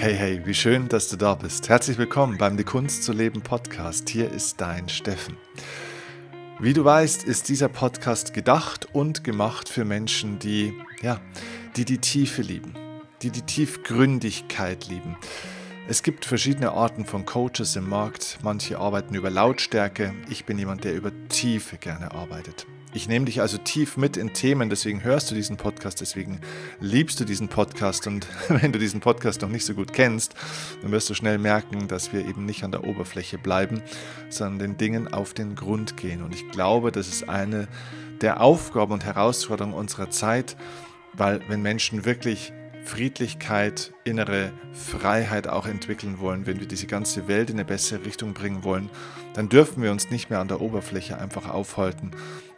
Hey, hey, wie schön, dass du da bist. Herzlich willkommen beim Die Kunst zu leben Podcast. Hier ist dein Steffen. Wie du weißt, ist dieser Podcast gedacht und gemacht für Menschen, die, ja, die die Tiefe lieben, die die Tiefgründigkeit lieben. Es gibt verschiedene Arten von Coaches im Markt. Manche arbeiten über Lautstärke. Ich bin jemand, der über Tiefe gerne arbeitet. Ich nehme dich also tief mit in Themen, deswegen hörst du diesen Podcast, deswegen liebst du diesen Podcast und wenn du diesen Podcast noch nicht so gut kennst, dann wirst du schnell merken, dass wir eben nicht an der Oberfläche bleiben, sondern den Dingen auf den Grund gehen. Und ich glaube, das ist eine der Aufgaben und Herausforderungen unserer Zeit, weil wenn Menschen wirklich Friedlichkeit, innere Freiheit auch entwickeln wollen, wenn wir diese ganze Welt in eine bessere Richtung bringen wollen, dann dürfen wir uns nicht mehr an der Oberfläche einfach aufhalten,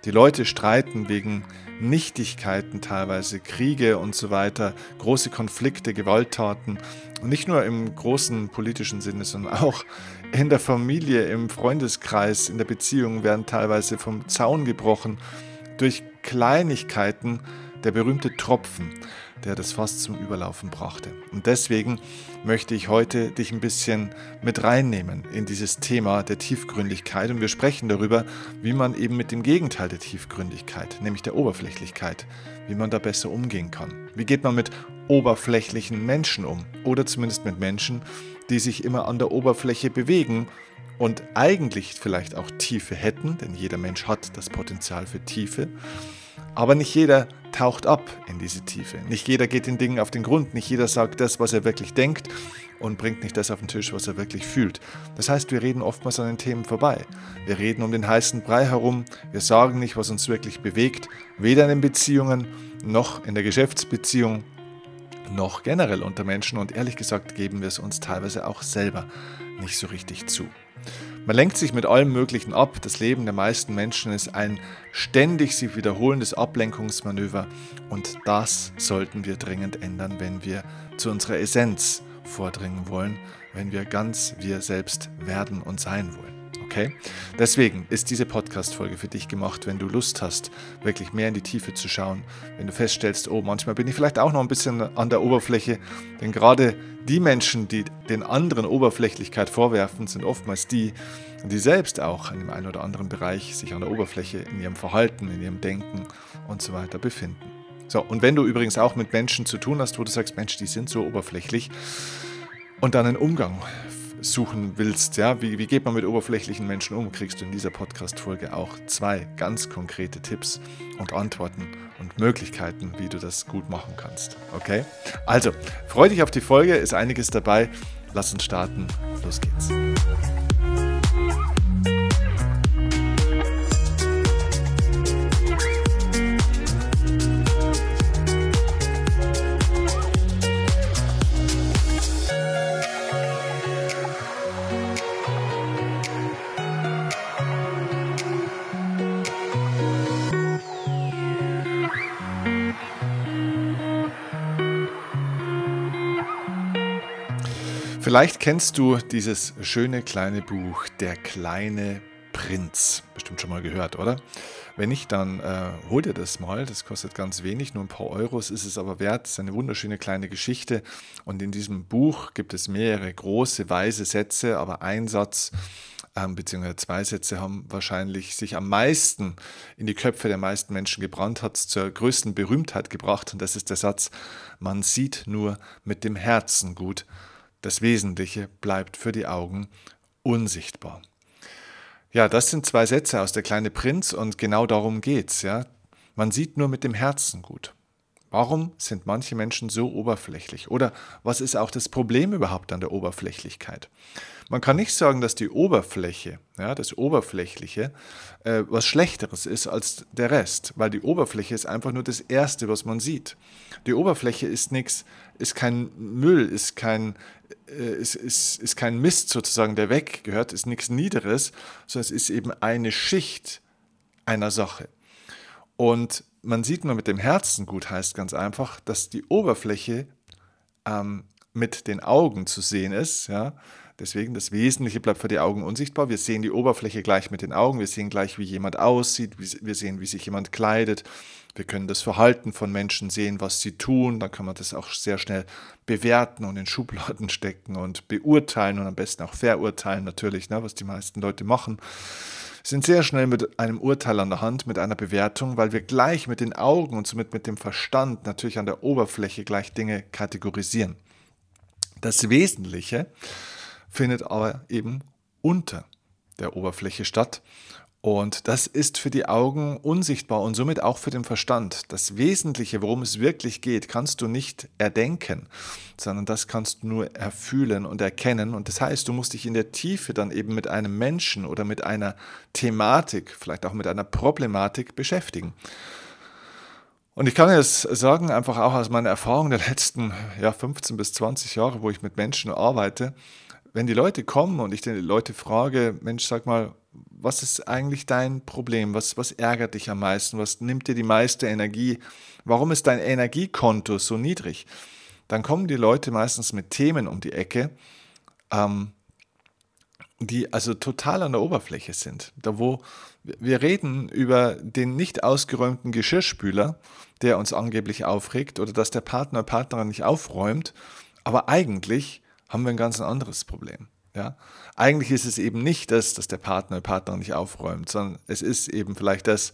die Leute streiten wegen Nichtigkeiten teilweise, Kriege und so weiter, große Konflikte, Gewalttaten. Und nicht nur im großen politischen Sinne, sondern auch in der Familie, im Freundeskreis, in der Beziehung werden teilweise vom Zaun gebrochen durch Kleinigkeiten, der berühmte Tropfen der das Fass zum Überlaufen brachte. Und deswegen möchte ich heute dich ein bisschen mit reinnehmen in dieses Thema der Tiefgründigkeit und wir sprechen darüber, wie man eben mit dem Gegenteil der Tiefgründigkeit, nämlich der Oberflächlichkeit, wie man da besser umgehen kann. Wie geht man mit oberflächlichen Menschen um oder zumindest mit Menschen, die sich immer an der Oberfläche bewegen und eigentlich vielleicht auch Tiefe hätten, denn jeder Mensch hat das Potenzial für Tiefe, aber nicht jeder taucht ab in diese Tiefe. Nicht jeder geht den Dingen auf den Grund, nicht jeder sagt das, was er wirklich denkt und bringt nicht das auf den Tisch, was er wirklich fühlt. Das heißt, wir reden oftmals an den Themen vorbei. Wir reden um den heißen Brei herum, wir sagen nicht, was uns wirklich bewegt, weder in den Beziehungen noch in der Geschäftsbeziehung noch generell unter Menschen und ehrlich gesagt geben wir es uns teilweise auch selber nicht so richtig zu. Man lenkt sich mit allem Möglichen ab. Das Leben der meisten Menschen ist ein ständig sich wiederholendes Ablenkungsmanöver und das sollten wir dringend ändern, wenn wir zu unserer Essenz vordringen wollen, wenn wir ganz wir selbst werden und sein wollen. Okay? Deswegen ist diese Podcast-Folge für dich gemacht, wenn du Lust hast, wirklich mehr in die Tiefe zu schauen. Wenn du feststellst, oh, manchmal bin ich vielleicht auch noch ein bisschen an der Oberfläche. Denn gerade die Menschen, die den anderen Oberflächlichkeit vorwerfen, sind oftmals die, die selbst auch in dem einen oder anderen Bereich sich an der Oberfläche in ihrem Verhalten, in ihrem Denken und so weiter befinden. So, und wenn du übrigens auch mit Menschen zu tun hast, wo du sagst, Mensch, die sind so oberflächlich und dann einen Umgang suchen willst, ja, wie, wie geht man mit oberflächlichen Menschen um, kriegst du in dieser Podcast-Folge auch zwei ganz konkrete Tipps und Antworten und Möglichkeiten, wie du das gut machen kannst. Okay? Also, freu dich auf die Folge, ist einiges dabei. Lass uns starten. Los geht's. Vielleicht kennst du dieses schöne kleine Buch Der kleine Prinz. Bestimmt schon mal gehört, oder? Wenn nicht, dann äh, hol dir das mal. Das kostet ganz wenig, nur ein paar Euros ist es aber wert. Es ist eine wunderschöne kleine Geschichte. Und in diesem Buch gibt es mehrere große, weise Sätze, aber ein Satz ähm, beziehungsweise zwei Sätze haben wahrscheinlich sich am meisten in die Köpfe der meisten Menschen gebrannt, hat es zur größten Berühmtheit gebracht. Und das ist der Satz, man sieht nur mit dem Herzen gut das Wesentliche bleibt für die Augen unsichtbar. Ja, das sind zwei Sätze aus Der kleine Prinz und genau darum geht's, ja. Man sieht nur mit dem Herzen gut. Warum sind manche Menschen so oberflächlich? Oder was ist auch das Problem überhaupt an der Oberflächlichkeit? Man kann nicht sagen, dass die Oberfläche, ja, das Oberflächliche, äh, was Schlechteres ist als der Rest, weil die Oberfläche ist einfach nur das Erste, was man sieht. Die Oberfläche ist nichts, ist kein Müll, ist kein, äh, ist, ist, ist kein Mist sozusagen, der weggehört, ist nichts Niederes, sondern es ist eben eine Schicht einer Sache. Und man sieht nur mit dem Herzen gut, heißt ganz einfach, dass die Oberfläche ähm, mit den Augen zu sehen ist, ja, Deswegen, das Wesentliche bleibt für die Augen unsichtbar. Wir sehen die Oberfläche gleich mit den Augen, wir sehen gleich, wie jemand aussieht, wir sehen, wie sich jemand kleidet. Wir können das Verhalten von Menschen sehen, was sie tun. Dann kann man das auch sehr schnell bewerten und in Schubladen stecken und beurteilen und am besten auch verurteilen natürlich, ne, was die meisten Leute machen sind sehr schnell mit einem Urteil an der Hand, mit einer Bewertung, weil wir gleich mit den Augen und somit mit dem Verstand natürlich an der Oberfläche gleich Dinge kategorisieren. Das Wesentliche findet aber eben unter der Oberfläche statt. Und das ist für die Augen unsichtbar und somit auch für den Verstand. Das Wesentliche, worum es wirklich geht, kannst du nicht erdenken, sondern das kannst du nur erfühlen und erkennen. Und das heißt, du musst dich in der Tiefe dann eben mit einem Menschen oder mit einer Thematik, vielleicht auch mit einer Problematik beschäftigen. Und ich kann jetzt sagen, einfach auch aus meiner Erfahrung der letzten ja, 15 bis 20 Jahre, wo ich mit Menschen arbeite, wenn die Leute kommen und ich die Leute frage, Mensch, sag mal, was ist eigentlich dein Problem? Was, was ärgert dich am meisten? Was nimmt dir die meiste Energie? Warum ist dein Energiekonto so niedrig? Dann kommen die Leute meistens mit Themen um die Ecke, ähm, die also total an der Oberfläche sind. Da wo wir reden über den nicht ausgeräumten Geschirrspüler, der uns angeblich aufregt, oder dass der Partner Partnerin nicht aufräumt, aber eigentlich haben wir ein ganz anderes Problem. Ja? Eigentlich ist es eben nicht das, dass der Partner, die Partner nicht aufräumt, sondern es ist eben vielleicht das,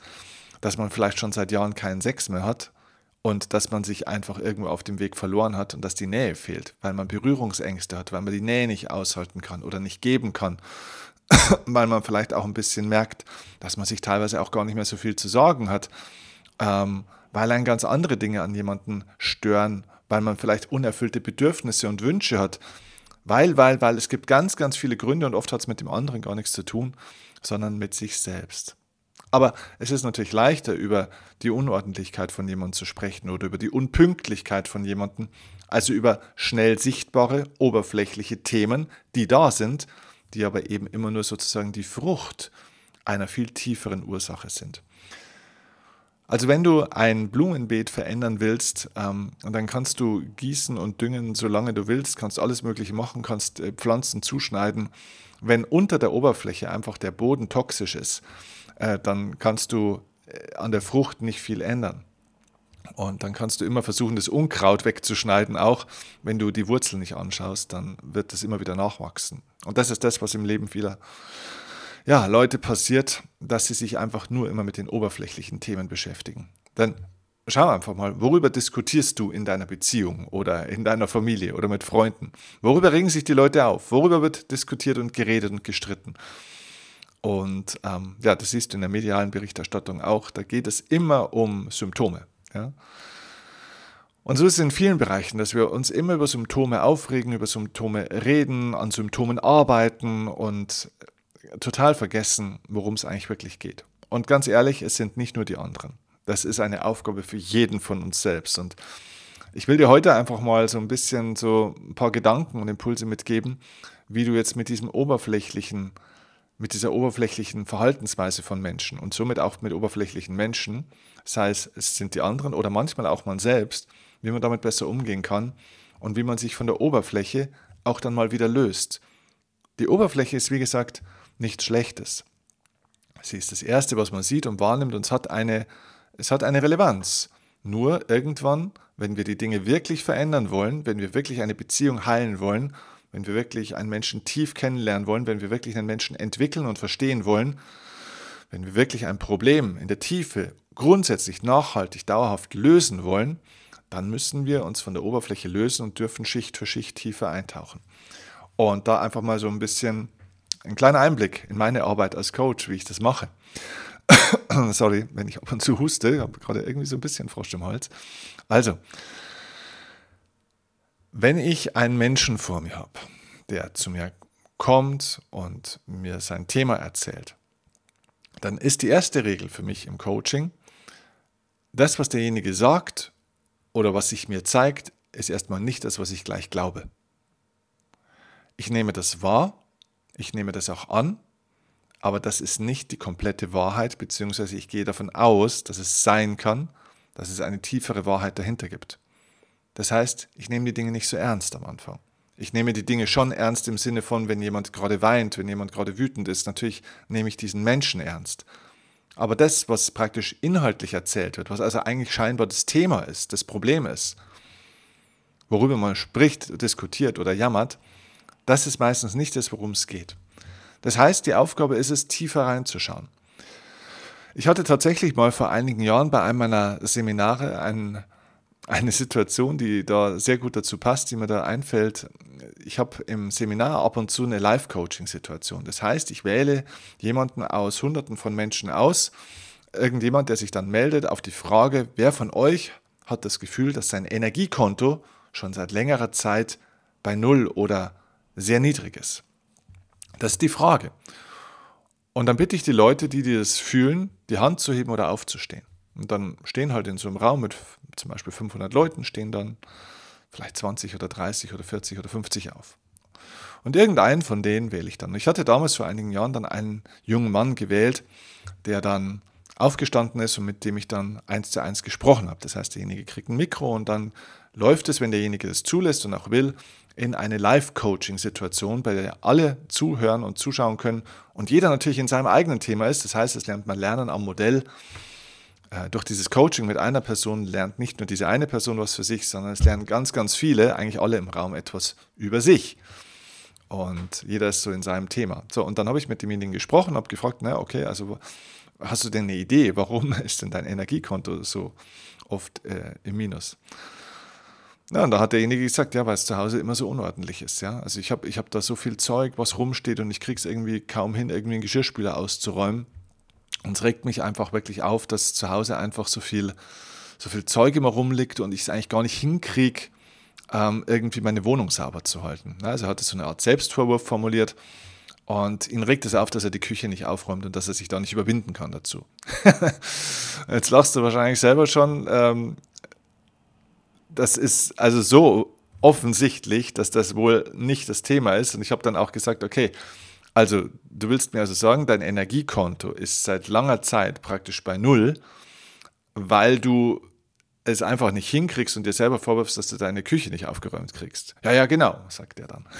dass man vielleicht schon seit Jahren keinen Sex mehr hat und dass man sich einfach irgendwo auf dem Weg verloren hat und dass die Nähe fehlt, weil man Berührungsängste hat, weil man die Nähe nicht aushalten kann oder nicht geben kann, weil man vielleicht auch ein bisschen merkt, dass man sich teilweise auch gar nicht mehr so viel zu sorgen hat, ähm, weil ein ganz andere Dinge an jemanden stören, weil man vielleicht unerfüllte Bedürfnisse und Wünsche hat, weil, weil, weil es gibt ganz, ganz viele Gründe und oft hat es mit dem anderen gar nichts zu tun, sondern mit sich selbst. Aber es ist natürlich leichter, über die Unordentlichkeit von jemandem zu sprechen oder über die Unpünktlichkeit von jemandem, also über schnell sichtbare, oberflächliche Themen, die da sind, die aber eben immer nur sozusagen die Frucht einer viel tieferen Ursache sind. Also wenn du ein Blumenbeet verändern willst, ähm, dann kannst du gießen und düngen, solange du willst, kannst alles Mögliche machen, kannst äh, Pflanzen zuschneiden. Wenn unter der Oberfläche einfach der Boden toxisch ist, äh, dann kannst du äh, an der Frucht nicht viel ändern. Und dann kannst du immer versuchen, das Unkraut wegzuschneiden, auch wenn du die Wurzeln nicht anschaust, dann wird das immer wieder nachwachsen. Und das ist das, was im Leben vieler ja, Leute passiert, dass sie sich einfach nur immer mit den oberflächlichen Themen beschäftigen. Dann schau einfach mal, worüber diskutierst du in deiner Beziehung oder in deiner Familie oder mit Freunden? Worüber regen sich die Leute auf? Worüber wird diskutiert und geredet und gestritten? Und ähm, ja, das siehst du in der medialen Berichterstattung auch. Da geht es immer um Symptome. Ja? Und so ist es in vielen Bereichen, dass wir uns immer über Symptome aufregen, über Symptome reden, an Symptomen arbeiten und total vergessen, worum es eigentlich wirklich geht. Und ganz ehrlich, es sind nicht nur die anderen. Das ist eine Aufgabe für jeden von uns selbst. Und ich will dir heute einfach mal so ein bisschen so ein paar Gedanken und Impulse mitgeben, wie du jetzt mit diesem oberflächlichen, mit dieser oberflächlichen Verhaltensweise von Menschen und somit auch mit oberflächlichen Menschen, sei es, es sind die anderen oder manchmal auch man selbst, wie man damit besser umgehen kann und wie man sich von der Oberfläche auch dann mal wieder löst. Die Oberfläche ist, wie gesagt, nichts Schlechtes. Sie ist das Erste, was man sieht und wahrnimmt und es hat eine, es hat eine Relevanz. Nur irgendwann, wenn wir die Dinge wirklich verändern wollen, wenn wir wirklich eine Beziehung heilen wollen, wenn wir wirklich einen Menschen tief kennenlernen wollen, wenn wir wirklich einen Menschen entwickeln und verstehen wollen, wenn wir wirklich ein Problem in der Tiefe grundsätzlich nachhaltig, dauerhaft lösen wollen, dann müssen wir uns von der Oberfläche lösen und dürfen Schicht für Schicht tiefer eintauchen. Und da einfach mal so ein bisschen ein kleiner Einblick in meine Arbeit als Coach, wie ich das mache. Sorry, wenn ich ab und zu huste, ich habe gerade irgendwie so ein bisschen Frost im Hals. Also, wenn ich einen Menschen vor mir habe, der zu mir kommt und mir sein Thema erzählt, dann ist die erste Regel für mich im Coaching, das, was derjenige sagt oder was sich mir zeigt, ist erstmal nicht das, was ich gleich glaube. Ich nehme das wahr ich nehme das auch an, aber das ist nicht die komplette Wahrheit, beziehungsweise ich gehe davon aus, dass es sein kann, dass es eine tiefere Wahrheit dahinter gibt. Das heißt, ich nehme die Dinge nicht so ernst am Anfang. Ich nehme die Dinge schon ernst im Sinne von, wenn jemand gerade weint, wenn jemand gerade wütend ist, natürlich nehme ich diesen Menschen ernst. Aber das, was praktisch inhaltlich erzählt wird, was also eigentlich scheinbar das Thema ist, das Problem ist, worüber man spricht, diskutiert oder jammert, das ist meistens nicht das, worum es geht. Das heißt, die Aufgabe ist es, tiefer reinzuschauen. Ich hatte tatsächlich mal vor einigen Jahren bei einem meiner Seminare ein, eine Situation, die da sehr gut dazu passt, die mir da einfällt. Ich habe im Seminar ab und zu eine Live-Coaching-Situation. Das heißt, ich wähle jemanden aus Hunderten von Menschen aus, irgendjemand, der sich dann meldet auf die Frage, wer von euch hat das Gefühl, dass sein Energiekonto schon seit längerer Zeit bei Null oder sehr niedrig ist. Das ist die Frage. Und dann bitte ich die Leute, die das fühlen, die Hand zu heben oder aufzustehen. Und dann stehen halt in so einem Raum mit zum Beispiel 500 Leuten, stehen dann vielleicht 20 oder 30 oder 40 oder 50 auf. Und irgendeinen von denen wähle ich dann. Ich hatte damals vor einigen Jahren dann einen jungen Mann gewählt, der dann aufgestanden ist und mit dem ich dann eins zu eins gesprochen habe. Das heißt, derjenige kriegt ein Mikro und dann läuft es, wenn derjenige das zulässt und auch will, in eine Live-Coaching-Situation, bei der alle zuhören und zuschauen können und jeder natürlich in seinem eigenen Thema ist. Das heißt, es lernt man lernen am Modell. Äh, durch dieses Coaching mit einer Person lernt nicht nur diese eine Person was für sich, sondern es lernen ganz, ganz viele, eigentlich alle im Raum etwas über sich. Und jeder ist so in seinem Thema. So, und dann habe ich mit demjenigen gesprochen, habe gefragt, na okay, also hast du denn eine Idee, warum ist denn dein Energiekonto so oft äh, im Minus? Ja, und da hat derjenige gesagt, ja, weil es zu Hause immer so unordentlich ist. Ja? Also ich habe ich hab da so viel Zeug, was rumsteht und ich kriege es irgendwie kaum hin, irgendwie einen Geschirrspüler auszuräumen. Und es regt mich einfach wirklich auf, dass zu Hause einfach so viel, so viel Zeug immer rumliegt und ich es eigentlich gar nicht hinkriege, ähm, irgendwie meine Wohnung sauber zu halten. Also er hat so eine Art Selbstvorwurf formuliert. Und ihn regt es auf, dass er die Küche nicht aufräumt und dass er sich da nicht überwinden kann dazu. Jetzt lachst du wahrscheinlich selber schon. Ähm, das ist also so offensichtlich, dass das wohl nicht das Thema ist. Und ich habe dann auch gesagt, okay, also du willst mir also sagen, dein Energiekonto ist seit langer Zeit praktisch bei Null, weil du es einfach nicht hinkriegst und dir selber vorwirfst, dass du deine Küche nicht aufgeräumt kriegst. Ja, ja, genau, sagt er dann.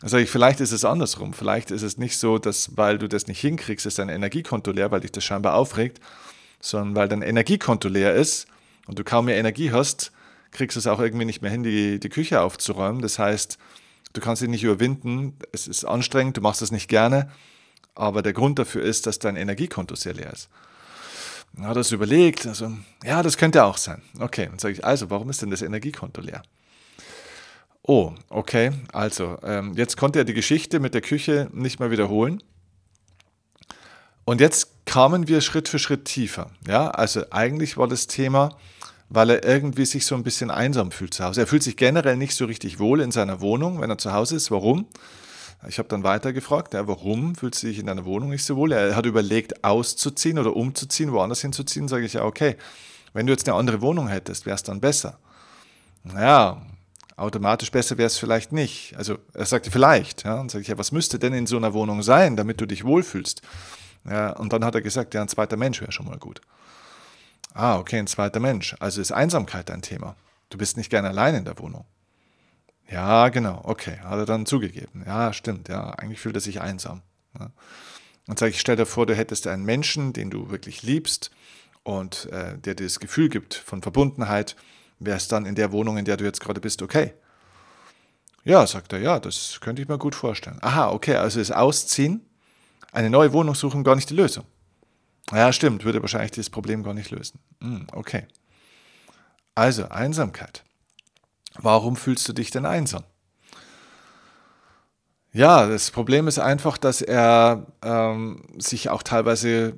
Also ich, vielleicht ist es andersrum. Vielleicht ist es nicht so, dass weil du das nicht hinkriegst, ist dein Energiekonto leer, weil dich das scheinbar aufregt, sondern weil dein Energiekonto leer ist und du kaum mehr Energie hast, kriegst du es auch irgendwie nicht mehr hin, die, die Küche aufzuräumen. Das heißt, du kannst dich nicht überwinden, es ist anstrengend, du machst es nicht gerne, aber der Grund dafür ist, dass dein Energiekonto sehr leer ist. Dann hat er es überlegt, also, ja, das könnte auch sein. Okay, dann sage ich, also, warum ist denn das Energiekonto leer? Oh, okay, also, ähm, jetzt konnte er die Geschichte mit der Küche nicht mehr wiederholen. Und jetzt kamen wir Schritt für Schritt tiefer. Ja, also eigentlich war das Thema, weil er irgendwie sich so ein bisschen einsam fühlt zu Hause. Er fühlt sich generell nicht so richtig wohl in seiner Wohnung, wenn er zu Hause ist. Warum? Ich habe dann weiter gefragt, ja, warum fühlt du dich in deiner Wohnung nicht so wohl? Er hat überlegt, auszuziehen oder umzuziehen, woanders hinzuziehen. Sage ich ja, okay, wenn du jetzt eine andere Wohnung hättest, wäre es dann besser. Naja, automatisch besser wäre es vielleicht nicht. Also er sagte vielleicht. Ja, dann sage ich, ja, was müsste denn in so einer Wohnung sein, damit du dich wohlfühlst? Ja, und dann hat er gesagt, ja, ein zweiter Mensch wäre schon mal gut. Ah, okay, ein zweiter Mensch. Also ist Einsamkeit dein Thema. Du bist nicht gerne allein in der Wohnung. Ja, genau, okay, hat er dann zugegeben. Ja, stimmt, ja, eigentlich fühlt er sich einsam. Ja. Und sage ich, stell dir vor, du hättest einen Menschen, den du wirklich liebst und äh, der dir das Gefühl gibt von Verbundenheit, wäre es dann in der Wohnung, in der du jetzt gerade bist, okay? Ja, sagt er, ja, das könnte ich mir gut vorstellen. Aha, okay, also ist Ausziehen, eine neue Wohnung suchen gar nicht die Lösung. Ja, stimmt, würde wahrscheinlich dieses Problem gar nicht lösen. Hm, okay. Also, Einsamkeit. Warum fühlst du dich denn einsam? Ja, das Problem ist einfach, dass er ähm, sich auch teilweise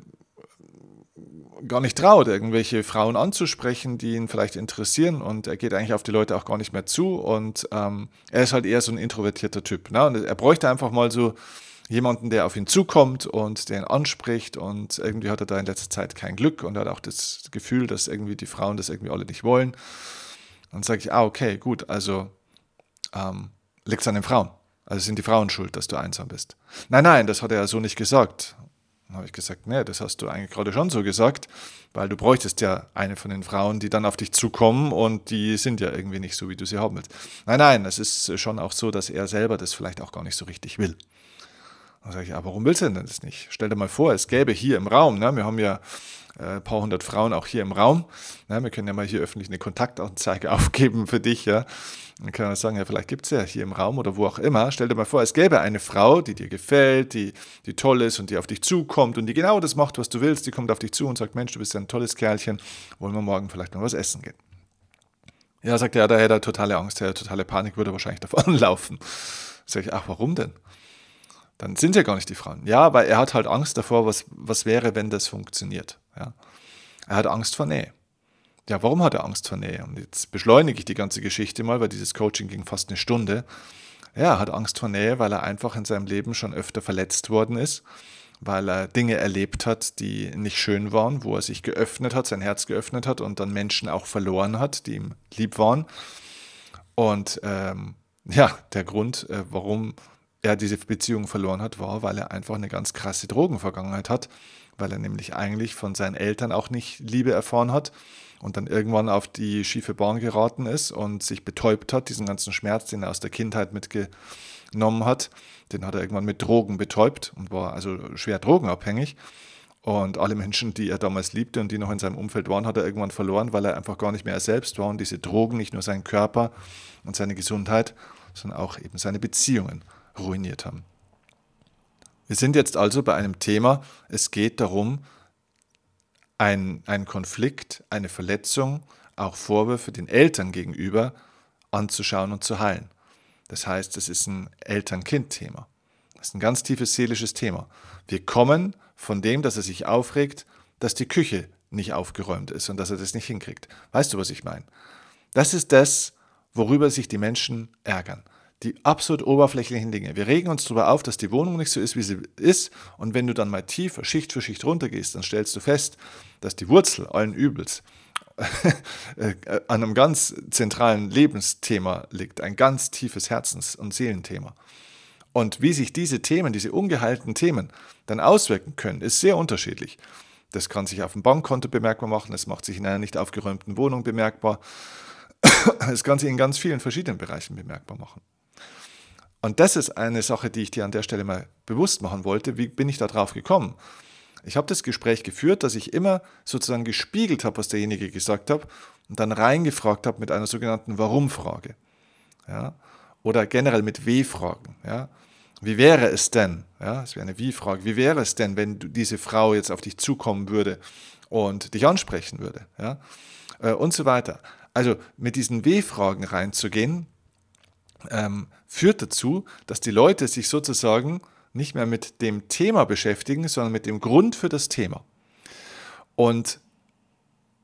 gar nicht traut, irgendwelche Frauen anzusprechen, die ihn vielleicht interessieren und er geht eigentlich auf die Leute auch gar nicht mehr zu und ähm, er ist halt eher so ein introvertierter Typ. Ne? Und er bräuchte einfach mal so jemanden, der auf ihn zukommt und den anspricht und irgendwie hat er da in letzter Zeit kein Glück und hat auch das Gefühl, dass irgendwie die Frauen das irgendwie alle nicht wollen. Dann sage ich, ah, okay, gut, also ähm, liegt es an den Frauen. Also sind die Frauen schuld, dass du einsam bist. Nein, nein, das hat er ja so nicht gesagt. Dann habe ich gesagt, nee, das hast du eigentlich gerade schon so gesagt, weil du bräuchtest ja eine von den Frauen, die dann auf dich zukommen und die sind ja irgendwie nicht so, wie du sie haben willst. Nein, nein, es ist schon auch so, dass er selber das vielleicht auch gar nicht so richtig will. Dann sage ich, aber warum willst du denn das nicht? Stell dir mal vor, es gäbe hier im Raum, ne, wir haben ja ein äh, paar hundert Frauen auch hier im Raum. Ne, wir können ja mal hier öffentlich eine Kontaktanzeige aufgeben für dich. Ja. Dann kann man sagen, ja, vielleicht gibt es ja hier im Raum oder wo auch immer. Stell dir mal vor, es gäbe eine Frau, die dir gefällt, die, die toll ist und die auf dich zukommt und die genau das macht, was du willst. Die kommt auf dich zu und sagt, Mensch, du bist ja ein tolles Kerlchen, wollen wir morgen vielleicht mal was essen gehen. Ja, sagt er, da hätte er totale Angst, er hätte totale Panik, würde wahrscheinlich davon laufen. Sag ich, ach, warum denn? Dann sind ja gar nicht die Frauen. Ja, weil er hat halt Angst davor, was, was wäre, wenn das funktioniert. Ja. Er hat Angst vor Nähe. Ja, warum hat er Angst vor Nähe? Und jetzt beschleunige ich die ganze Geschichte mal, weil dieses Coaching ging fast eine Stunde. Ja, er hat Angst vor Nähe, weil er einfach in seinem Leben schon öfter verletzt worden ist, weil er Dinge erlebt hat, die nicht schön waren, wo er sich geöffnet hat, sein Herz geöffnet hat und dann Menschen auch verloren hat, die ihm lieb waren. Und ähm, ja, der Grund, äh, warum er diese Beziehung verloren hat, war, weil er einfach eine ganz krasse Drogenvergangenheit hat, weil er nämlich eigentlich von seinen Eltern auch nicht Liebe erfahren hat und dann irgendwann auf die schiefe Bahn geraten ist und sich betäubt hat, diesen ganzen Schmerz, den er aus der Kindheit mitgenommen hat, den hat er irgendwann mit Drogen betäubt und war also schwer drogenabhängig. Und alle Menschen, die er damals liebte und die noch in seinem Umfeld waren, hat er irgendwann verloren, weil er einfach gar nicht mehr er selbst war und diese Drogen nicht nur seinen Körper und seine Gesundheit, sondern auch eben seine Beziehungen ruiniert haben. Wir sind jetzt also bei einem Thema, es geht darum, ein, ein Konflikt, eine Verletzung, auch Vorwürfe den Eltern gegenüber anzuschauen und zu heilen. Das heißt, es ist ein Eltern-Kind-Thema. Das ist ein ganz tiefes seelisches Thema. Wir kommen von dem, dass er sich aufregt, dass die Küche nicht aufgeräumt ist und dass er das nicht hinkriegt. Weißt du, was ich meine? Das ist das, worüber sich die Menschen ärgern die absolut oberflächlichen Dinge. Wir regen uns darüber auf, dass die Wohnung nicht so ist, wie sie ist. Und wenn du dann mal tiefer, Schicht für Schicht runtergehst, dann stellst du fest, dass die Wurzel allen Übels äh, an einem ganz zentralen Lebensthema liegt, ein ganz tiefes Herzens- und Seelenthema. Und wie sich diese Themen, diese ungeheilten Themen dann auswirken können, ist sehr unterschiedlich. Das kann sich auf dem Bankkonto bemerkbar machen, es macht sich in einer nicht aufgeräumten Wohnung bemerkbar. Es kann sich in ganz vielen verschiedenen Bereichen bemerkbar machen. Und das ist eine Sache, die ich dir an der Stelle mal bewusst machen wollte. Wie bin ich da drauf gekommen? Ich habe das Gespräch geführt, dass ich immer sozusagen gespiegelt habe, was derjenige gesagt hat und dann reingefragt habe mit einer sogenannten Warum-Frage. Ja? Oder generell mit W-Fragen. Ja? Wie wäre es denn? Ja, es wäre eine Wie-Frage. Wie wäre es denn, wenn diese Frau jetzt auf dich zukommen würde und dich ansprechen würde? Ja? Äh, und so weiter. Also mit diesen W-Fragen reinzugehen, ähm, führt dazu, dass die Leute sich sozusagen nicht mehr mit dem Thema beschäftigen, sondern mit dem Grund für das Thema. Und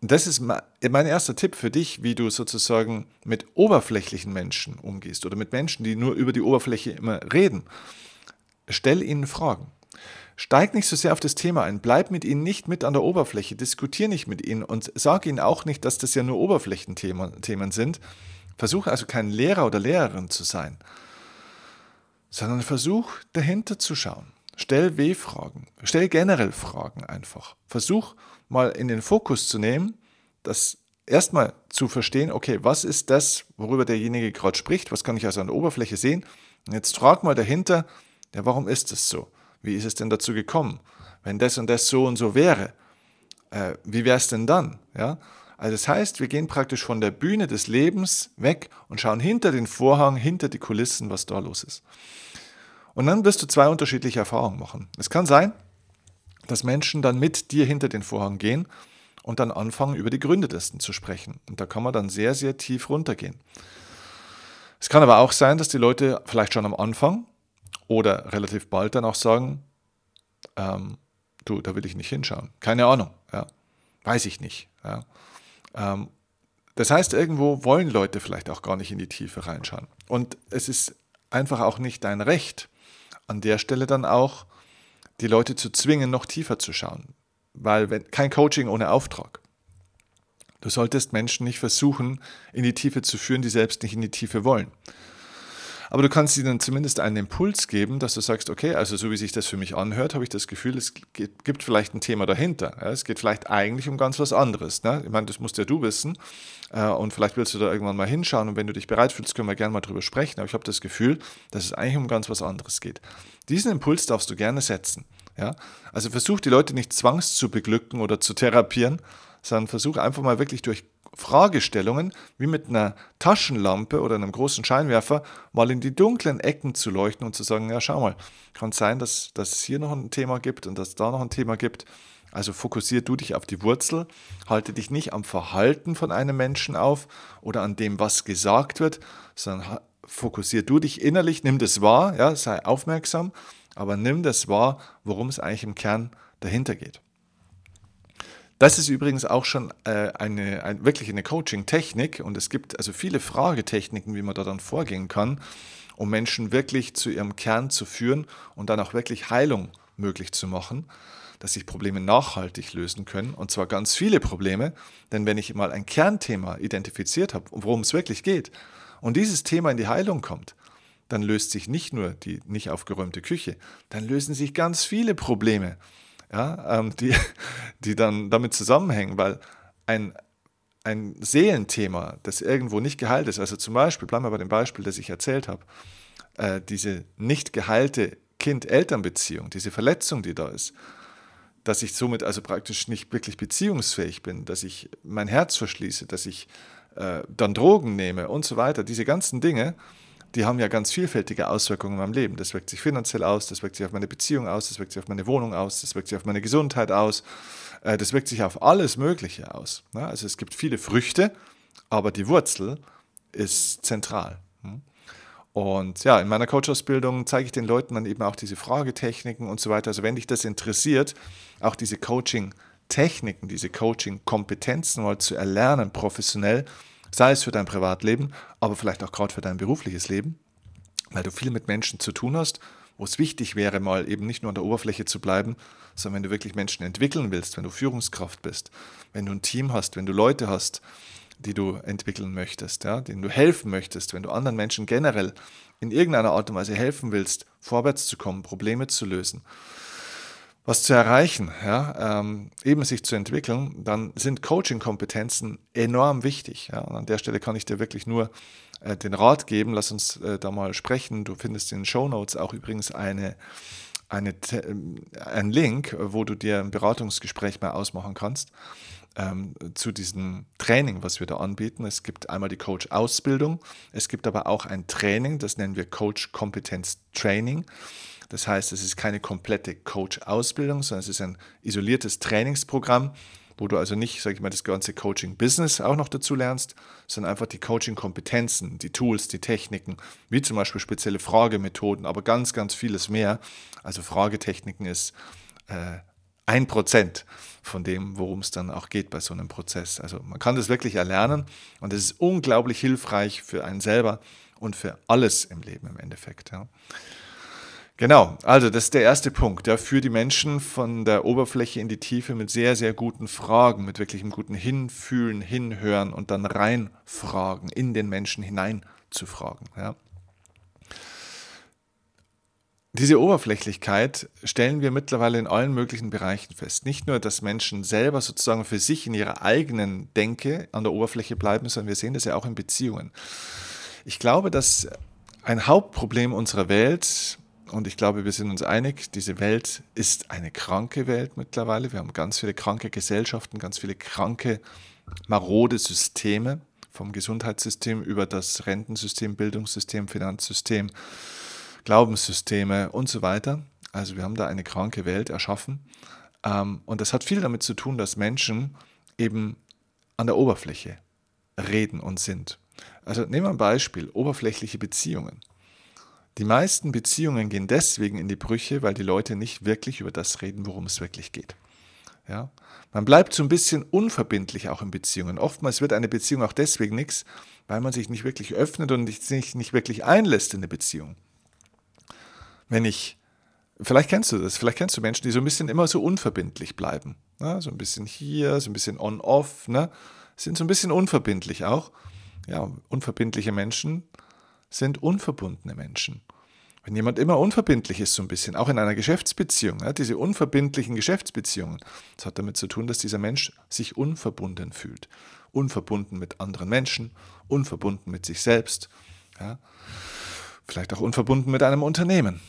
das ist mein erster Tipp für dich, wie du sozusagen mit oberflächlichen Menschen umgehst oder mit Menschen, die nur über die Oberfläche immer reden. Stell ihnen Fragen. Steig nicht so sehr auf das Thema ein, bleib mit ihnen nicht mit an der Oberfläche, diskutier nicht mit ihnen und sag ihnen auch nicht, dass das ja nur Oberflächenthemen sind, Versuch also kein Lehrer oder Lehrerin zu sein, sondern versuch dahinter zu schauen. Stell W-Fragen, stell generell Fragen einfach. Versuch mal in den Fokus zu nehmen, das erstmal zu verstehen, okay, was ist das, worüber derjenige gerade spricht, was kann ich also an der Oberfläche sehen? Und jetzt frag mal dahinter, ja, warum ist es so? Wie ist es denn dazu gekommen? Wenn das und das so und so wäre, äh, wie wäre es denn dann? Ja? Also das heißt, wir gehen praktisch von der Bühne des Lebens weg und schauen hinter den Vorhang, hinter die Kulissen, was da los ist. Und dann wirst du zwei unterschiedliche Erfahrungen machen. Es kann sein, dass Menschen dann mit dir hinter den Vorhang gehen und dann anfangen, über die Gründe dessen zu sprechen. Und da kann man dann sehr, sehr tief runtergehen. Es kann aber auch sein, dass die Leute vielleicht schon am Anfang oder relativ bald dann auch sagen, ähm, du, da will ich nicht hinschauen. Keine Ahnung, ja. weiß ich nicht. Ja. Ähm, das heißt, irgendwo wollen Leute vielleicht auch gar nicht in die Tiefe reinschauen. Und es ist einfach auch nicht dein Recht, an der Stelle dann auch die Leute zu zwingen, noch tiefer zu schauen. Weil wenn, kein Coaching ohne Auftrag. Du solltest Menschen nicht versuchen, in die Tiefe zu führen, die selbst nicht in die Tiefe wollen. Aber du kannst ihnen zumindest einen Impuls geben, dass du sagst, okay, also so wie sich das für mich anhört, habe ich das Gefühl, es gibt vielleicht ein Thema dahinter. Es geht vielleicht eigentlich um ganz was anderes. Ne? Ich meine, das musst ja du wissen. Äh, und vielleicht willst du da irgendwann mal hinschauen. Und wenn du dich bereit fühlst, können wir gerne mal drüber sprechen. Aber ich habe das Gefühl, dass es eigentlich um ganz was anderes geht. Diesen Impuls darfst du gerne setzen. Ja? Also versuch die Leute nicht zwangs zu beglücken oder zu therapieren, sondern versuch einfach mal wirklich durch Fragestellungen wie mit einer Taschenlampe oder einem großen Scheinwerfer mal in die dunklen Ecken zu leuchten und zu sagen, ja schau mal, kann sein, dass, dass es hier noch ein Thema gibt und dass es da noch ein Thema gibt. Also fokussier du dich auf die Wurzel, halte dich nicht am Verhalten von einem Menschen auf oder an dem, was gesagt wird, sondern fokussier du dich innerlich, nimm das wahr, ja, sei aufmerksam, aber nimm das wahr, worum es eigentlich im Kern dahinter geht. Das ist übrigens auch schon äh, eine, ein, wirklich eine Coaching-Technik und es gibt also viele Fragetechniken, wie man da dann vorgehen kann, um Menschen wirklich zu ihrem Kern zu führen und dann auch wirklich Heilung möglich zu machen, dass sich Probleme nachhaltig lösen können und zwar ganz viele Probleme, denn wenn ich mal ein Kernthema identifiziert habe, worum es wirklich geht und dieses Thema in die Heilung kommt, dann löst sich nicht nur die nicht aufgeräumte Küche, dann lösen sich ganz viele Probleme ja, ähm, die, die dann damit zusammenhängen, weil ein, ein Seelenthema, das irgendwo nicht geheilt ist, also zum Beispiel, bleiben wir bei dem Beispiel, das ich erzählt habe, äh, diese nicht geheilte Kind-Eltern-Beziehung, diese Verletzung, die da ist, dass ich somit also praktisch nicht wirklich beziehungsfähig bin, dass ich mein Herz verschließe, dass ich äh, dann Drogen nehme und so weiter, diese ganzen Dinge, die haben ja ganz vielfältige Auswirkungen in meinem Leben. Das wirkt sich finanziell aus, das wirkt sich auf meine Beziehung aus, das wirkt sich auf meine Wohnung aus, das wirkt sich auf meine Gesundheit aus, äh, das wirkt sich auf alles Mögliche aus. Also es gibt viele Früchte, aber die Wurzel ist zentral. Hm? Und ja, in meiner Coach-Ausbildung zeige ich den Leuten dann eben auch diese Fragetechniken und so weiter. Also wenn dich das interessiert, auch diese Coaching-Techniken, diese Coaching-Kompetenzen mal zu erlernen, professionell, Sei es für dein Privatleben, aber vielleicht auch gerade für dein berufliches Leben, weil du viel mit Menschen zu tun hast, wo es wichtig wäre, mal eben nicht nur an der Oberfläche zu bleiben, sondern wenn du wirklich Menschen entwickeln willst, wenn du Führungskraft bist, wenn du ein Team hast, wenn du Leute hast, die du entwickeln möchtest, ja, denen du helfen möchtest, wenn du anderen Menschen generell in irgendeiner Art und Weise helfen willst, vorwärts zu kommen, Probleme zu lösen, was zu erreichen, ja, ähm, eben sich zu entwickeln, dann sind Coaching-Kompetenzen enorm wichtig. Ja. An der Stelle kann ich dir wirklich nur äh, den Rat geben, lass uns äh, da mal sprechen. Du findest in den Show Notes auch übrigens eine, eine, äh, einen Link, wo du dir ein Beratungsgespräch mal ausmachen kannst ähm, zu diesem Training, was wir da anbieten. Es gibt einmal die Coach-Ausbildung, es gibt aber auch ein Training, das nennen wir Coach-Kompetenz-Training. Das heißt, es ist keine komplette Coach-Ausbildung, sondern es ist ein isoliertes Trainingsprogramm, wo du also nicht, sage ich mal, das ganze Coaching-Business auch noch dazu lernst, sondern einfach die Coaching-Kompetenzen, die Tools, die Techniken, wie zum Beispiel spezielle Fragemethoden, aber ganz, ganz vieles mehr. Also Fragetechniken ist äh, ein Prozent von dem, worum es dann auch geht bei so einem Prozess. Also man kann das wirklich erlernen und es ist unglaublich hilfreich für einen selber und für alles im Leben im Endeffekt. Ja. Genau, also das ist der erste Punkt. Ja, für die Menschen von der Oberfläche in die Tiefe mit sehr, sehr guten Fragen, mit wirklich einem guten Hinfühlen, Hinhören und dann reinfragen, in den Menschen hinein zu fragen. Ja. Diese Oberflächlichkeit stellen wir mittlerweile in allen möglichen Bereichen fest. Nicht nur, dass Menschen selber sozusagen für sich in ihrer eigenen Denke an der Oberfläche bleiben, sondern wir sehen das ja auch in Beziehungen. Ich glaube, dass ein Hauptproblem unserer Welt und ich glaube, wir sind uns einig, diese Welt ist eine kranke Welt mittlerweile. Wir haben ganz viele kranke Gesellschaften, ganz viele kranke, marode Systeme, vom Gesundheitssystem über das Rentensystem, Bildungssystem, Finanzsystem, Glaubenssysteme und so weiter. Also wir haben da eine kranke Welt erschaffen. Ähm, und das hat viel damit zu tun, dass Menschen eben an der Oberfläche reden und sind. Also nehmen wir ein Beispiel, oberflächliche Beziehungen. Die meisten Beziehungen gehen deswegen in die Brüche, weil die Leute nicht wirklich über das reden, worum es wirklich geht. Ja? Man bleibt so ein bisschen unverbindlich auch in Beziehungen. Oftmals wird eine Beziehung auch deswegen nichts, weil man sich nicht wirklich öffnet und sich nicht wirklich einlässt in eine Beziehung. Wenn ich, vielleicht kennst du das, vielleicht kennst du Menschen, die so ein bisschen immer so unverbindlich bleiben. Ne? So ein bisschen hier, so ein bisschen on-off, ne? sind so ein bisschen unverbindlich auch. Ja, unverbindliche Menschen sind unverbundene Menschen. Wenn jemand immer unverbindlich ist, so ein bisschen, auch in einer Geschäftsbeziehung, ja, diese unverbindlichen Geschäftsbeziehungen, das hat damit zu tun, dass dieser Mensch sich unverbunden fühlt. Unverbunden mit anderen Menschen, unverbunden mit sich selbst, ja, vielleicht auch unverbunden mit einem Unternehmen.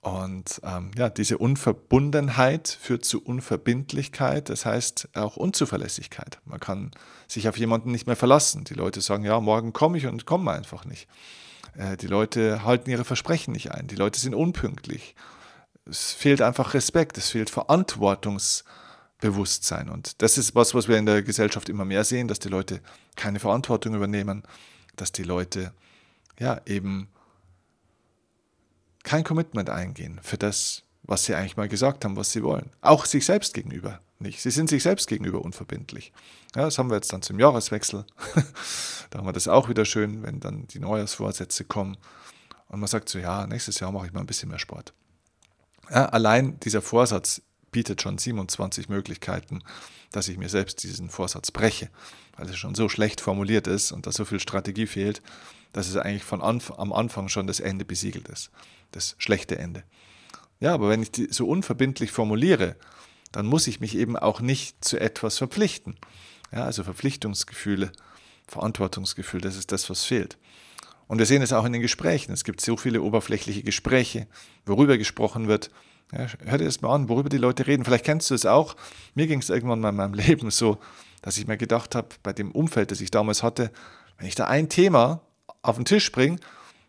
Und ähm, ja, diese Unverbundenheit führt zu Unverbindlichkeit, das heißt auch Unzuverlässigkeit. Man kann sich auf jemanden nicht mehr verlassen. Die Leute sagen, ja, morgen komme ich und kommen einfach nicht. Äh, die Leute halten ihre Versprechen nicht ein. Die Leute sind unpünktlich. Es fehlt einfach Respekt, es fehlt Verantwortungsbewusstsein. Und das ist was, was wir in der Gesellschaft immer mehr sehen, dass die Leute keine Verantwortung übernehmen, dass die Leute ja eben kein Commitment eingehen für das, was sie eigentlich mal gesagt haben, was sie wollen. Auch sich selbst gegenüber nicht. Sie sind sich selbst gegenüber unverbindlich. Ja, das haben wir jetzt dann zum Jahreswechsel. da haben wir das auch wieder schön, wenn dann die Neujahrsvorsätze kommen und man sagt so, ja, nächstes Jahr mache ich mal ein bisschen mehr Sport. Ja, allein dieser Vorsatz bietet schon 27 Möglichkeiten, dass ich mir selbst diesen Vorsatz breche, weil es schon so schlecht formuliert ist und da so viel Strategie fehlt, dass es eigentlich von Anf am Anfang schon das Ende besiegelt ist, das schlechte Ende. Ja, aber wenn ich so unverbindlich formuliere, dann muss ich mich eben auch nicht zu etwas verpflichten. Ja, also Verpflichtungsgefühle, Verantwortungsgefühl, das ist das, was fehlt. Und wir sehen es auch in den Gesprächen. Es gibt so viele oberflächliche Gespräche, worüber gesprochen wird. Ja, hör dir das mal an, worüber die Leute reden. Vielleicht kennst du es auch. Mir ging es irgendwann mal in meinem Leben so, dass ich mir gedacht habe, bei dem Umfeld, das ich damals hatte, wenn ich da ein Thema auf den Tisch bringe,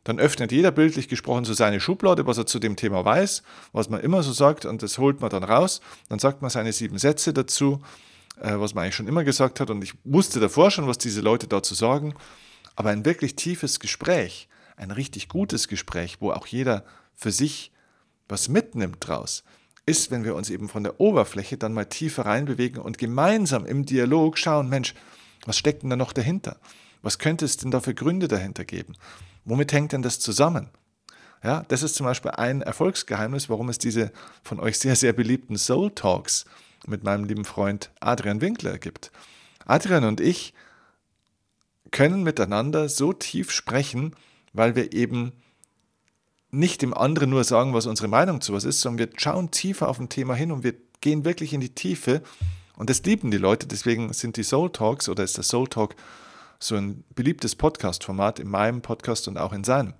dann öffnet jeder bildlich gesprochen so seine Schublade, was er zu dem Thema weiß, was man immer so sagt, und das holt man dann raus. Dann sagt man seine sieben Sätze dazu, äh, was man eigentlich schon immer gesagt hat. Und ich wusste davor schon, was diese Leute dazu sagen. Aber ein wirklich tiefes Gespräch, ein richtig gutes Gespräch, wo auch jeder für sich was mitnimmt draus, ist, wenn wir uns eben von der Oberfläche dann mal tiefer reinbewegen und gemeinsam im Dialog schauen, Mensch, was steckt denn da noch dahinter? Was könnte es denn da für Gründe dahinter geben? Womit hängt denn das zusammen? Ja, das ist zum Beispiel ein Erfolgsgeheimnis, warum es diese von euch sehr, sehr beliebten Soul Talks mit meinem lieben Freund Adrian Winkler gibt. Adrian und ich können miteinander so tief sprechen, weil wir eben nicht dem anderen nur sagen, was unsere Meinung zu was ist, sondern wir schauen tiefer auf ein Thema hin und wir gehen wirklich in die Tiefe. Und das lieben die Leute, deswegen sind die Soul Talks oder ist der Soul Talk so ein beliebtes Podcast-Format in meinem Podcast und auch in seinem.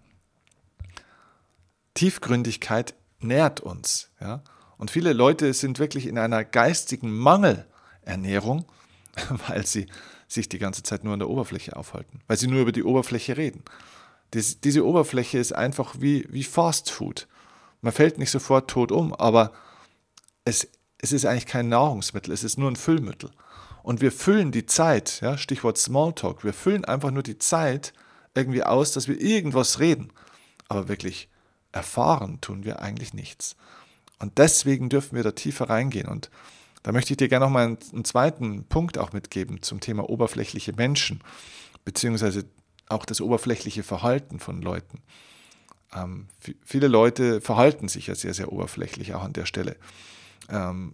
Tiefgründigkeit nährt uns. Ja? Und viele Leute sind wirklich in einer geistigen Mangelernährung, weil sie sich die ganze Zeit nur an der Oberfläche aufhalten, weil sie nur über die Oberfläche reden. Dies, diese Oberfläche ist einfach wie, wie Fast Food. Man fällt nicht sofort tot um, aber es, es ist eigentlich kein Nahrungsmittel, es ist nur ein Füllmittel. Und wir füllen die Zeit, ja, Stichwort Smalltalk, wir füllen einfach nur die Zeit irgendwie aus, dass wir irgendwas reden. Aber wirklich erfahren tun wir eigentlich nichts. Und deswegen dürfen wir da tiefer reingehen. Und da möchte ich dir gerne noch mal einen, einen zweiten Punkt auch mitgeben zum Thema oberflächliche Menschen, beziehungsweise auch das oberflächliche Verhalten von Leuten. Ähm, viele Leute verhalten sich ja sehr, sehr oberflächlich auch an der Stelle. Ähm,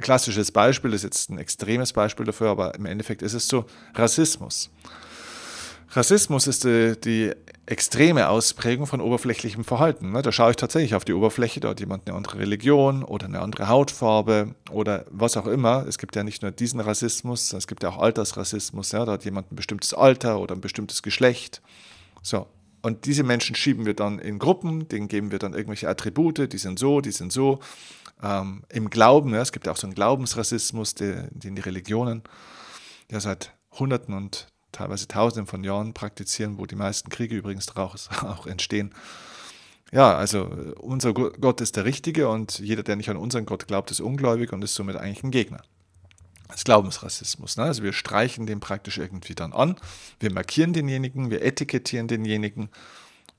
klassisches Beispiel, das ist jetzt ein extremes Beispiel dafür, aber im Endeffekt ist es so, Rassismus. Rassismus ist die, die extreme Ausprägung von oberflächlichem Verhalten. Ne? Da schaue ich tatsächlich auf die Oberfläche, hat jemand eine andere Religion oder eine andere Hautfarbe oder was auch immer. Es gibt ja nicht nur diesen Rassismus, es gibt ja auch Altersrassismus. Da hat jemand ein bestimmtes Alter oder ein bestimmtes Geschlecht. So. Und diese Menschen schieben wir dann in Gruppen, denen geben wir dann irgendwelche Attribute, die sind so, die sind so ähm, im Glauben. Ja, es gibt ja auch so einen Glaubensrassismus, den die Religionen ja seit Hunderten und teilweise Tausenden von Jahren praktizieren, wo die meisten Kriege übrigens daraus auch entstehen. Ja, also unser Gott ist der Richtige und jeder, der nicht an unseren Gott glaubt, ist ungläubig und ist somit eigentlich ein Gegner. Das Glaubensrassismus. Ne? Also wir streichen den praktisch irgendwie dann an, wir markieren denjenigen, wir etikettieren denjenigen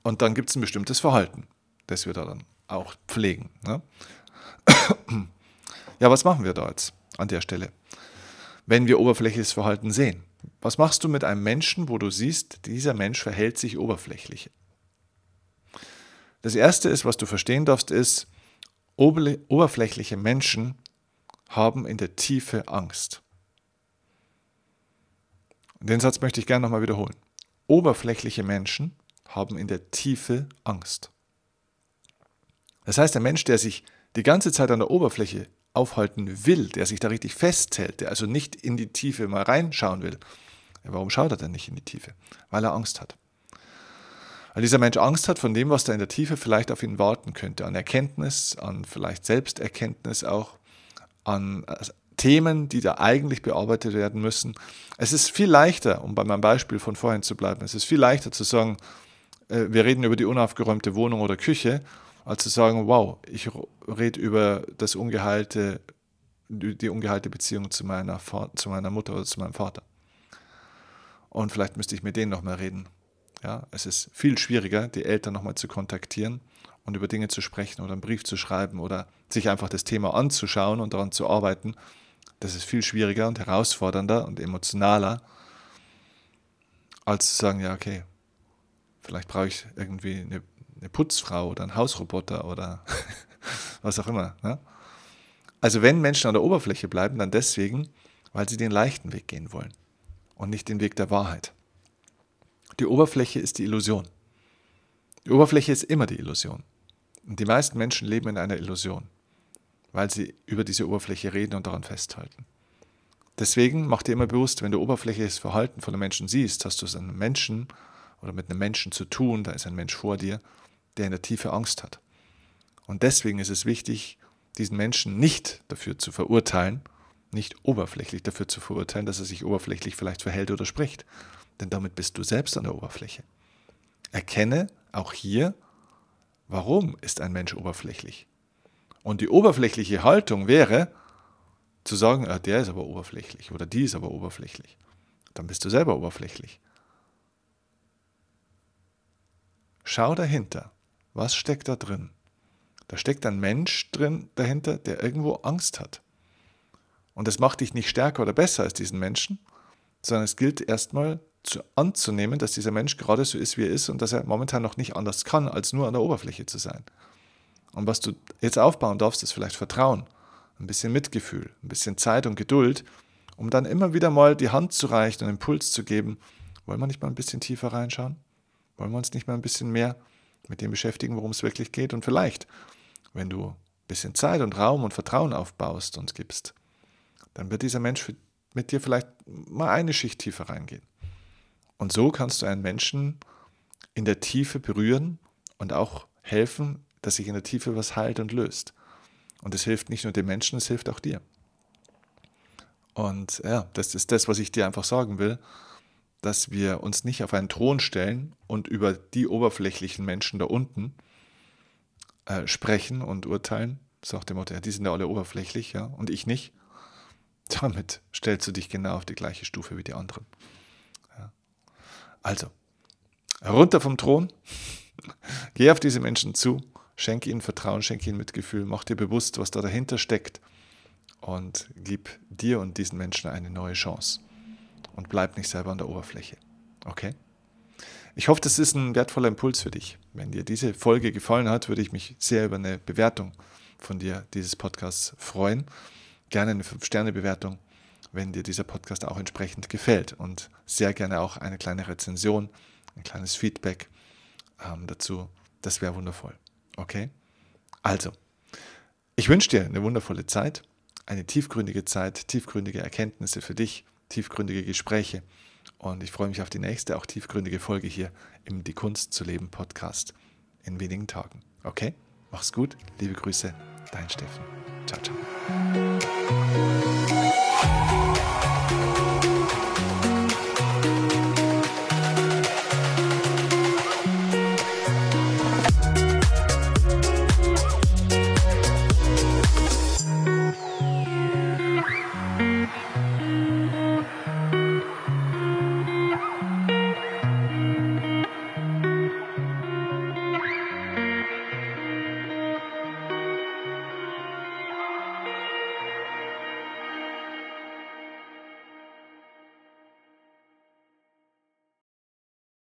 und dann gibt es ein bestimmtes Verhalten, das wir da dann auch pflegen. Ne? Ja, was machen wir da jetzt an der Stelle? Wenn wir oberflächliches Verhalten sehen. Was machst du mit einem Menschen, wo du siehst, dieser Mensch verhält sich oberflächlich? Das Erste ist, was du verstehen darfst, ist, oberflächliche Menschen haben in der Tiefe Angst. Den Satz möchte ich gerne nochmal wiederholen. Oberflächliche Menschen haben in der Tiefe Angst. Das heißt, ein Mensch, der sich die ganze Zeit an der Oberfläche aufhalten will, der sich da richtig festhält, der also nicht in die Tiefe mal reinschauen will. Warum schaut er denn nicht in die Tiefe? Weil er Angst hat. Weil dieser Mensch Angst hat von dem, was da in der Tiefe vielleicht auf ihn warten könnte, an Erkenntnis, an vielleicht Selbsterkenntnis auch, an äh, Themen, die da eigentlich bearbeitet werden müssen. Es ist viel leichter, um bei meinem Beispiel von vorhin zu bleiben, es ist viel leichter zu sagen, äh, wir reden über die unaufgeräumte Wohnung oder Küche, als zu sagen, wow, ich rede über das ungeheilte, die ungeheilte Beziehung zu meiner, zu meiner Mutter oder zu meinem Vater. Und vielleicht müsste ich mit denen nochmal reden. Ja, es ist viel schwieriger, die Eltern nochmal zu kontaktieren und über Dinge zu sprechen oder einen Brief zu schreiben oder sich einfach das Thema anzuschauen und daran zu arbeiten. Das ist viel schwieriger und herausfordernder und emotionaler, als zu sagen, ja, okay, vielleicht brauche ich irgendwie eine, eine Putzfrau oder einen Hausroboter oder was auch immer. Ne? Also wenn Menschen an der Oberfläche bleiben, dann deswegen, weil sie den leichten Weg gehen wollen und nicht den Weg der Wahrheit. Die Oberfläche ist die Illusion. Die Oberfläche ist immer die Illusion. Und die meisten Menschen leben in einer Illusion, weil sie über diese Oberfläche reden und daran festhalten. Deswegen mach dir immer bewusst, wenn du oberflächliches Verhalten von einem Menschen siehst, hast du es einem Menschen oder mit einem Menschen zu tun, da ist ein Mensch vor dir, der in der Tiefe Angst hat. Und deswegen ist es wichtig, diesen Menschen nicht dafür zu verurteilen, nicht oberflächlich dafür zu verurteilen, dass er sich oberflächlich vielleicht verhält oder spricht. Denn damit bist du selbst an der Oberfläche. Erkenne auch hier, warum ist ein Mensch oberflächlich. Und die oberflächliche Haltung wäre, zu sagen, ah, der ist aber oberflächlich oder die ist aber oberflächlich. Dann bist du selber oberflächlich. Schau dahinter. Was steckt da drin? Da steckt ein Mensch drin dahinter, der irgendwo Angst hat. Und das macht dich nicht stärker oder besser als diesen Menschen, sondern es gilt erstmal zu, anzunehmen, dass dieser Mensch gerade so ist, wie er ist und dass er momentan noch nicht anders kann, als nur an der Oberfläche zu sein. Und was du jetzt aufbauen darfst, ist vielleicht Vertrauen, ein bisschen Mitgefühl, ein bisschen Zeit und Geduld, um dann immer wieder mal die Hand zu reichen und Impuls zu geben. Wollen wir nicht mal ein bisschen tiefer reinschauen? Wollen wir uns nicht mal ein bisschen mehr mit dem beschäftigen, worum es wirklich geht? Und vielleicht, wenn du ein bisschen Zeit und Raum und Vertrauen aufbaust und gibst, dann wird dieser Mensch mit dir vielleicht mal eine Schicht tiefer reingehen. Und so kannst du einen Menschen in der Tiefe berühren und auch helfen, dass sich in der Tiefe was heilt und löst. Und es hilft nicht nur dem Menschen, es hilft auch dir. Und ja, das ist das, was ich dir einfach sagen will, dass wir uns nicht auf einen Thron stellen und über die oberflächlichen Menschen da unten äh, sprechen und urteilen. Sagt dem Motto, ja, die sind ja alle oberflächlich, ja, und ich nicht. Damit stellst du dich genau auf die gleiche Stufe wie die anderen. Ja. Also, runter vom Thron, geh auf diese Menschen zu, schenke ihnen Vertrauen, schenke ihnen Mitgefühl, mach dir bewusst, was da dahinter steckt und gib dir und diesen Menschen eine neue Chance. Und bleib nicht selber an der Oberfläche. Okay? Ich hoffe, das ist ein wertvoller Impuls für dich. Wenn dir diese Folge gefallen hat, würde ich mich sehr über eine Bewertung von dir dieses Podcasts freuen gerne eine 5-Sterne-Bewertung, wenn dir dieser Podcast auch entsprechend gefällt. Und sehr gerne auch eine kleine Rezension, ein kleines Feedback ähm, dazu. Das wäre wundervoll. Okay? Also, ich wünsche dir eine wundervolle Zeit, eine tiefgründige Zeit, tiefgründige Erkenntnisse für dich, tiefgründige Gespräche. Und ich freue mich auf die nächste, auch tiefgründige Folge hier im Die Kunst zu leben Podcast in wenigen Tagen. Okay? Mach's gut. Liebe Grüße, dein Steffen. Ciao, ciao.